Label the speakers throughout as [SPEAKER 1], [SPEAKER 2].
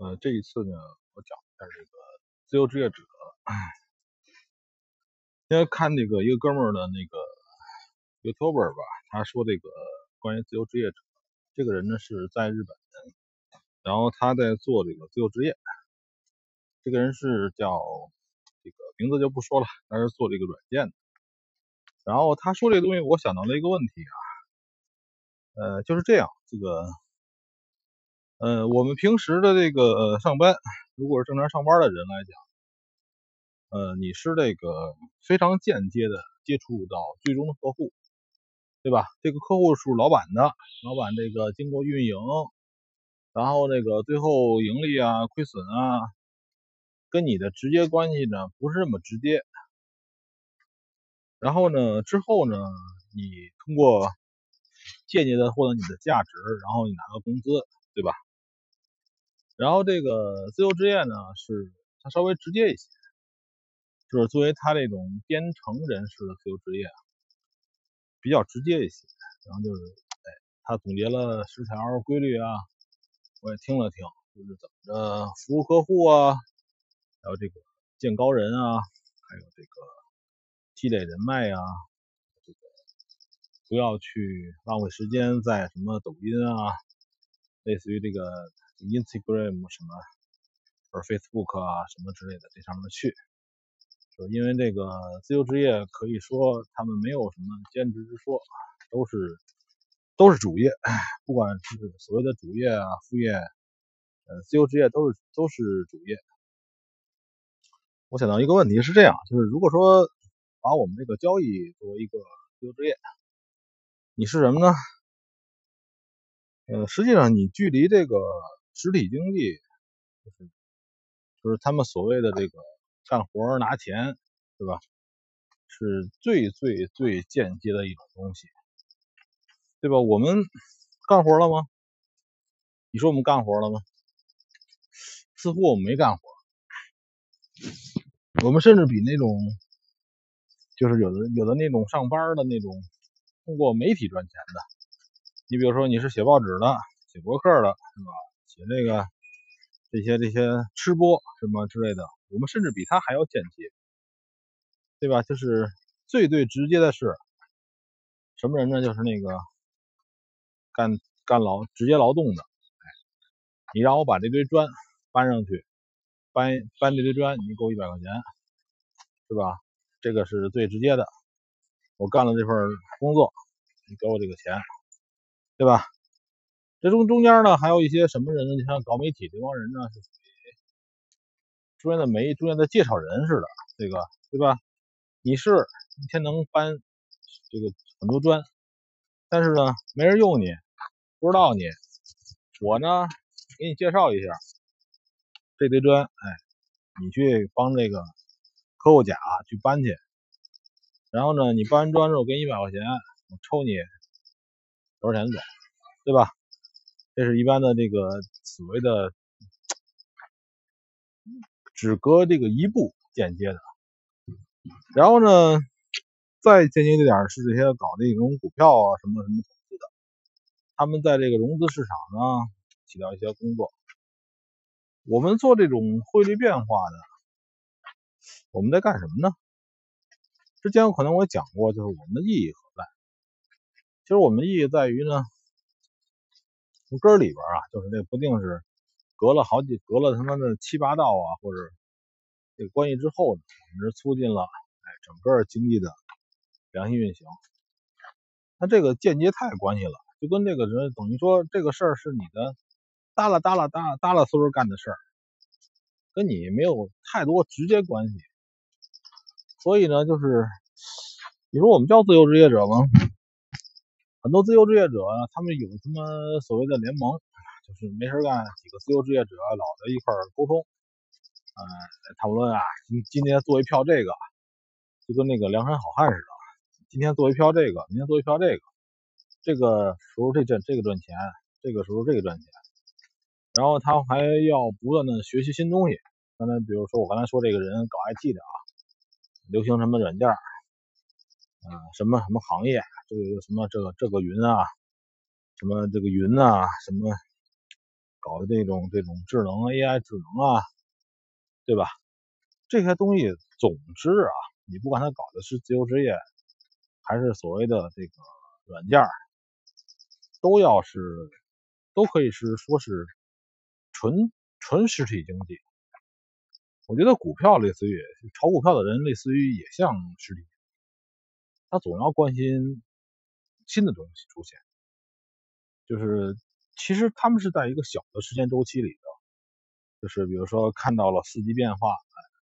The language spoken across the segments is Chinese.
[SPEAKER 1] 呃，这一次呢，我讲一下这个自由职业者。因为看那个一个哥们儿的那个 YouTuber 吧，他说这个关于自由职业者，这个人呢是在日本，然后他在做这个自由职业。这个人是叫这个名字就不说了，他是做这个软件的。然后他说这个东西，我想到了一个问题啊，呃，就是这样，这个。呃，我们平时的这个上班，如果是正常上班的人来讲，呃，你是这个非常间接的接触到最终的客户，对吧？这个客户是老板的，老板这个经过运营，然后那个最后盈利啊、亏损啊，跟你的直接关系呢不是那么直接。然后呢，之后呢，你通过间接的获得你的价值，然后你拿到工资，对吧？然后这个自由职业呢，是它稍微直接一些，就是作为他这种编程人士的自由职业啊，比较直接一些。然后就是，哎，他总结了十条规律啊，我也听了听，就是怎么着服务客户啊，还有这个见高人啊，还有这个积累人脉啊，这个不要去浪费时间在什么抖音啊，类似于这个。Instagram 什么，或 Facebook 啊什么之类的，这上面去，就因为这个自由职业可以说他们没有什么兼职之说，都是都是主业，不管是所谓的主业啊副业，呃自由职业都是都是主业。我想到一个问题是这样，就是如果说把我们这个交易作为一个自由职业，你是什么呢？呃，实际上你距离这个。实体经济就是就是他们所谓的这个干活拿钱，对吧？是最最最间接的一种东西，对吧？我们干活了吗？你说我们干活了吗？似乎我们没干活。我们甚至比那种就是有的有的那种上班的那种通过媒体赚钱的，你比如说你是写报纸的、写博客的，是吧？写这个这些这些吃播什么之类的，我们甚至比他还要间接，对吧？就是最最直接的是什么人呢？就是那个干干劳直接劳动的，哎，你让我把这堆砖搬上去，搬搬这堆砖，你给我一百块钱，是吧？这个是最直接的，我干了这份工作，你给我这个钱，对吧？这中中间呢，还有一些什么人呢？你像搞媒体这帮人呢，是属于中间的媒，中间的介绍人似的，这个对吧？你是一天能搬这个很多砖，但是呢，没人用你，不知道你。我呢，给你介绍一下这堆砖，哎，你去帮这个客户甲去搬去，然后呢，你搬完砖之后给你一百块钱，我抽你多少钱走，对吧？这是一般的这个所谓的只隔这个一步间接的，然后呢，再间接一点是这些搞这种股票啊什么什么投资的，他们在这个融资市场呢起到一些工作。我们做这种汇率变化的，我们在干什么呢？之前有可能我讲过，就是我们的意义何在？其实我们的意义在于呢。从根儿里边啊，就是这不定是隔了好几隔了他妈的七八道啊，或者这个关系之后呢，我们是促进了哎整个经济的良性运行。那这个间接太关系了，就跟这个人等于说这个事儿是你的耷拉耷拉耷耷拉嗖干的事儿，跟你没有太多直接关系。所以呢，就是你说我们叫自由职业者吗？很多自由职业者，他们有什么所谓的联盟，就是没事干，几个自由职业者老在一块沟通，呃，讨论啊，今今天做一票这个，就跟那个梁山好汉似的，今天做一票这个，明天做一票这个，这个时候这这这个赚钱，这个时候这个赚钱，然后他还要不断的学习新东西。刚才比如说我刚才说这个人搞 IT 的啊，流行什么软件？啊，什么什么行业？这个什么这个这个云啊，什么这个云啊，什么搞的这种这种智能 AI 智能啊，对吧？这些东西总之啊，你不管他搞的是自由职业，还是所谓的这个软件，都要是都可以是说是纯纯实体经济。我觉得股票类似于炒股票的人，类似于也像实体，他总要关心新的东西出现，就是其实他们是在一个小的时间周期里的，就是比如说看到了四季变化，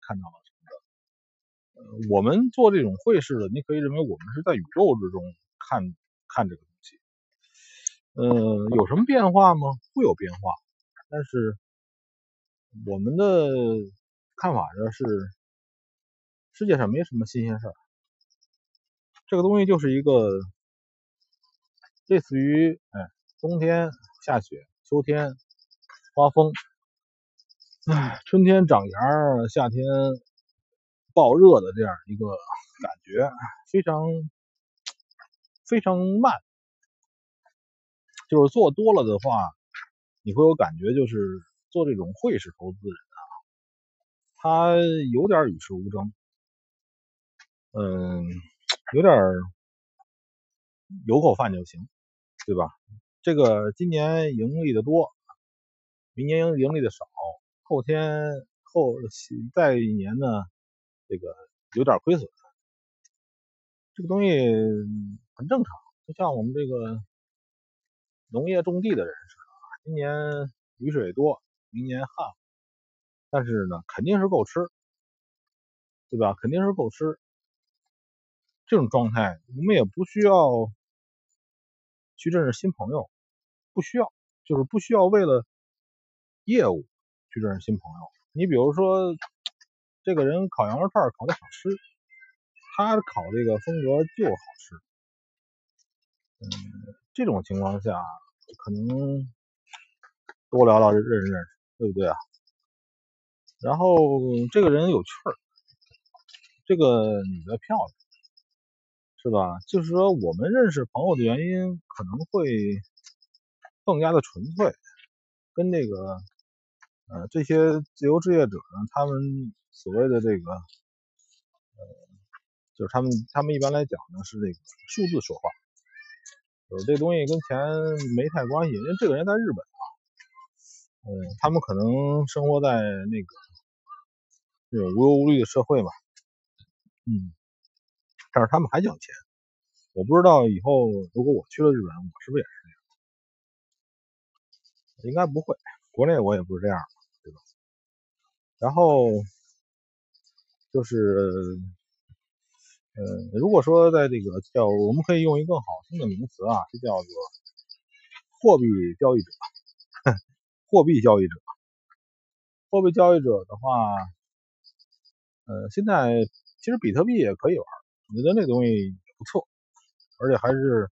[SPEAKER 1] 看到了什么的。呃，我们做这种汇市的，你可以认为我们是在宇宙之中看看这个东西。呃，有什么变化吗？会有变化，但是我们的。看法呢是，世界上没什么新鲜事儿，这个东西就是一个类似于，哎，冬天下雪，秋天刮风，哎，春天长芽，夏天暴热的这样一个感觉，非常非常慢，就是做多了的话，你会有感觉，就是做这种汇市投资人啊。他有点与世无争，嗯，有点有口饭就行，对吧？这个今年盈利的多，明年盈盈利的少，后天后再一年呢，这个有点亏损，这个东西很正常，就像我们这个农业种地的人似的，今年雨水多，明年旱。但是呢，肯定是够吃，对吧？肯定是够吃。这种状态，我们也不需要去认识新朋友，不需要，就是不需要为了业务去认识新朋友。你比如说，这个人烤羊肉串烤的好吃，他烤这个风格就好吃。嗯，这种情况下，可能多聊聊认识认识，对不对啊？然后这个人有趣儿，这个女的漂亮，是吧？就是说我们认识朋友的原因可能会更加的纯粹，跟这个呃这些自由职业者呢，他们所谓的这个呃，就是他们他们一般来讲呢是这个数字说话，就是这东西跟钱没太关系，因为这个人在日本啊，嗯，他们可能生活在那个。这种无忧无虑的社会嘛，嗯，但是他们还想钱，我不知道以后如果我去了日本，我是不是也是这样？应该不会，国内我也不是这样，对吧？然后就是，呃，如果说在这个叫，我们可以用一个更好听的名词啊，就叫做货币交易者，货币交易者，货币交易者的话。呃，现在其实比特币也可以玩，我觉得那东西不错，而且还是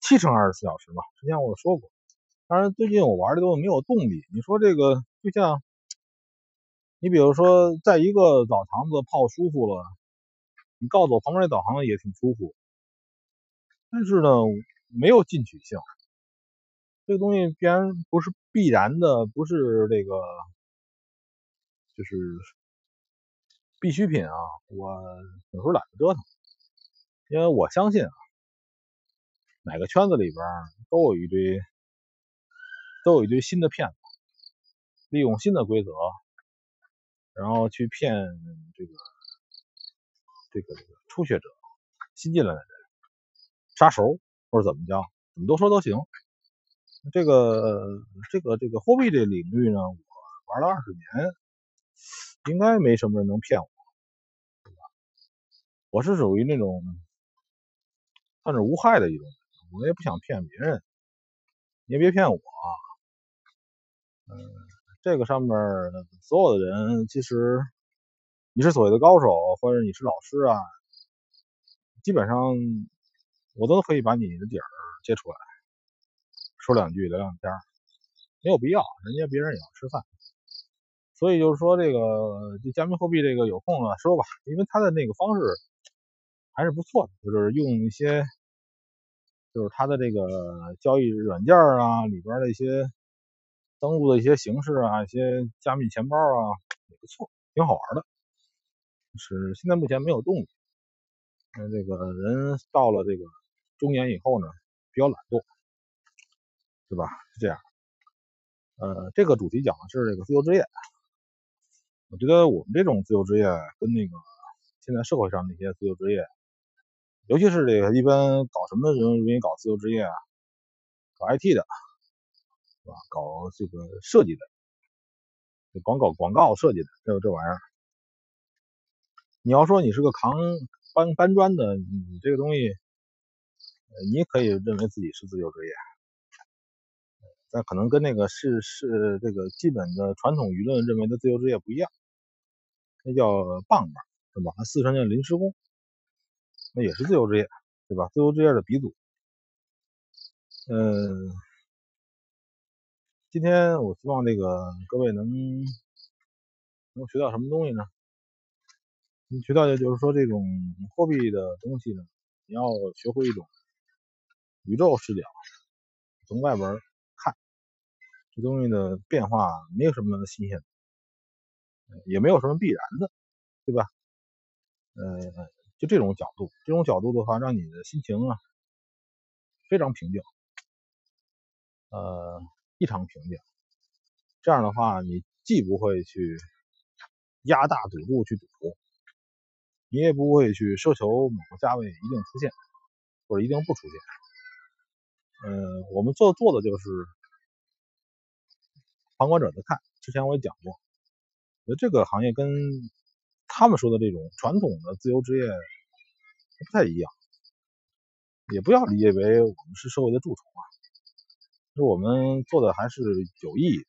[SPEAKER 1] 七乘二十四小时嘛。之前我说过，当然最近我玩的都没有动力。你说这个就像，你比如说在一个澡堂子泡舒服了，你告诉我旁边那澡堂子也挺舒服，但是呢没有进取性。这个东西必然不是必然的，不是这个，就是。必需品啊，我有时候懒得折腾，因为我相信啊，哪个圈子里边都有一堆，都有一堆新的骗子，利用新的规则，然后去骗这个这个这个初学者、新进来的人、杀熟或者怎么着，怎么都说都行。这个这个这个货币这领域呢，我玩了二十年。应该没什么人能骗我，我是属于那种算是无害的一种，我也不想骗别人，你也别骗我。嗯，这个上面所有的人，其实你是所谓的高手，或者你是老师啊，基本上我都可以把你的底儿揭出来，说两句聊两天，没有必要，人家别人也要吃饭。所以就是说，这个这加密货币这个有空了说吧，因为他的那个方式还是不错的，就是用一些就是它的这个交易软件啊里边的一些登录的一些形式啊，一些加密钱包啊，也不错，挺好玩的。是现在目前没有动力。那这个人到了这个中年以后呢，比较懒惰，对吧？是这样。呃，这个主题讲的是这个自由职业。我觉得我们这种自由职业跟那个现在社会上那些自由职业，尤其是这个一般搞什么人容易搞自由职业啊？搞 IT 的，是吧？搞这个设计的，广告广告设计的，这这玩意儿。你要说你是个扛搬搬砖的，你这个东西，你也可以认为自己是自由职业，但可能跟那个是是这个基本的传统舆论认为的自由职业不一样，那叫棒棒，是吧？四川叫临时工，那也是自由职业，对吧？自由职业的鼻祖。嗯，今天我希望这个各位能能学到什么东西呢？你学到的就是说，这种货币的东西呢，你要学会一种宇宙视角，从外边看，这东西的变化没有什么新鲜的，也没有什么必然的，对吧？呃，就这种角度，这种角度的话，让你的心情啊非常平静，呃，异常平静。这样的话，你既不会去压大赌注去赌。你也不会去奢求某个价位一定出现，或者一定不出现。嗯，我们做做的就是旁观者的看。之前我也讲过，那这个行业跟他们说的这种传统的自由职业不太一样。也不要理解为我们是社会的蛀虫啊，就我们做的还是有意义的，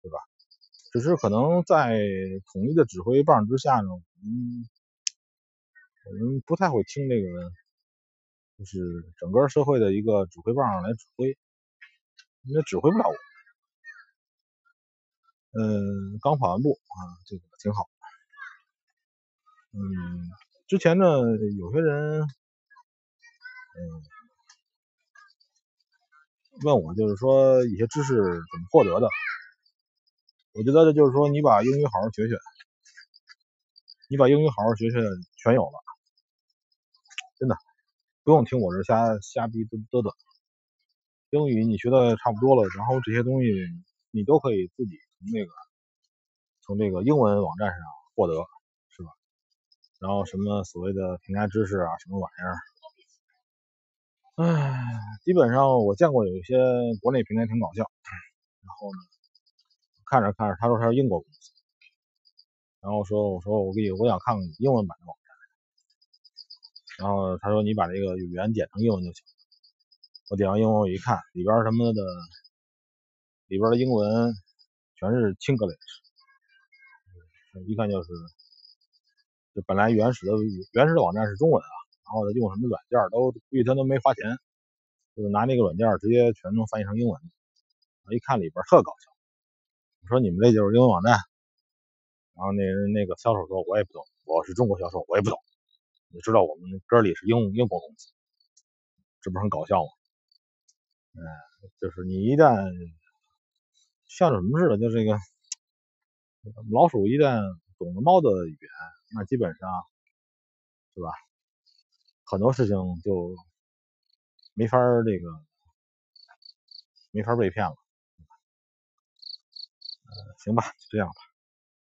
[SPEAKER 1] 对吧？只是可能在统一的指挥棒之下呢，嗯。我们不太会听这个，就是整个社会的一个指挥棒来指挥，因为指挥不了我。嗯，刚跑完步啊，这个挺好。嗯，之前呢，有些人嗯问我，就是说一些知识怎么获得的？我觉得就是说，你把英语好好学学，你把英语好好学学，全有了。真的不用听我这瞎瞎逼嘚嘚嘚，英语你学的差不多了，然后这些东西你都可以自己从那个从这个英文网站上获得，然后什么所谓的平台知识啊，什么玩意儿？唉，基本上我见过有一些国内平台挺搞笑，然后呢，看着看着他说他是英国公司，然后说我说我给你我想看看你英文版的网站。然后他说：“你把这个语言点成英文就行。”我点完英文，我一看里边什么的，里边的英文全是 Chinglish，一看就是，就本来原始的原始的网站是中文啊，然后他用什么软件都估计他都没花钱，就是拿那个软件直接全都翻译成英文。我一看里边特搞笑，我说：“你们这就是英文网站？”然后那人那个销售说：“我也不懂，我是中国销售，我也不懂。”你知道我们哥里是英英国公司，这不是很搞笑吗？嗯，就是你一旦像什么似的，就这个老鼠一旦懂了猫的语言，那基本上是吧？很多事情就没法那个没法被骗了。呃，行吧，就这样吧。